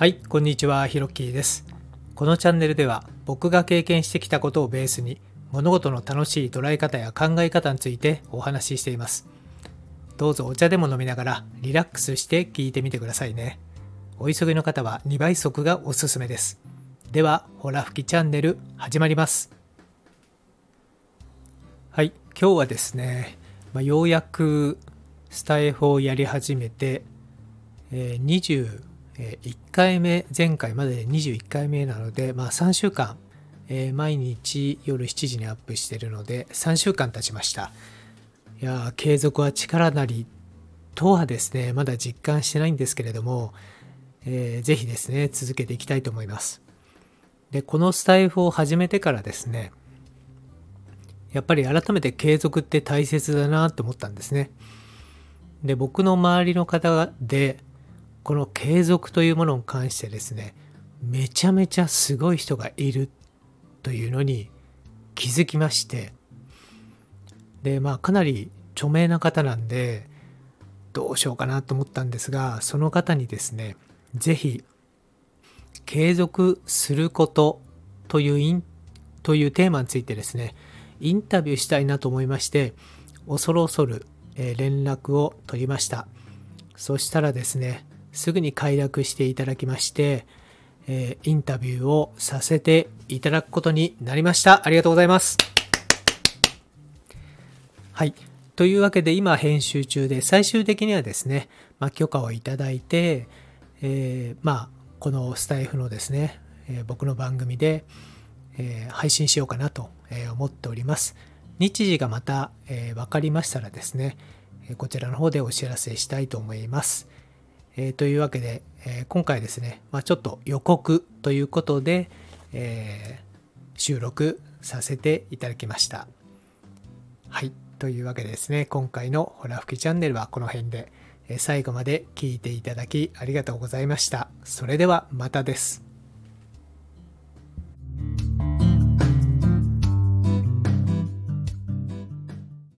はい、こんにちは、ひろっきーです。このチャンネルでは僕が経験してきたことをベースに物事の楽しい捉え方や考え方についてお話ししています。どうぞお茶でも飲みながらリラックスして聞いてみてくださいね。お急ぎの方は2倍速がおすすめです。では、ほら吹きチャンネル始まります。はい、今日はですね、まあ、ようやくスタイフをやり始めて、えー21回目前回までで21回目なので、まあ、3週間、えー毎日夜7時にアップしてるので3週間経ちました。いや継続は力なりとはですねまだ実感してないんですけれども、えーぜひですね続けていきたいと思います。でこのスタイフを始めてからですねやっぱり改めて継続って大切だなって思ったんですね。で僕の周りの方でこの継続というものに関してですねめちゃめちゃすごい人がいるというのに気づきましてでまあかなり著名な方なんでどうしようかなと思ったんですがその方にですね是非継続することというインというテーマについてですねインタビューしたいなと思いまして恐る恐る、連絡を取りました。そしたらですねすぐに快諾していただきまして、えーインタビューをさせていただくことになりました。ありがとうございます。はい。というわけで今編集中で最終的にはですね、まあ、許可をいただいて、えーまあこのスタイフのですね、えー僕の番組で、えー配信しようかなと思っております。日時がまた、えー分かりましたらですねこちらの方でお知らせしたいと思います、えーというわけで、えー今回ですね、まあ、ちょっと予告ということで、えー収録させていただきましたはい。というわけでですね、今回のホラ吹きチャンネルはこの辺で、え最後まで聞いていただきありがとうございました。それではまたです。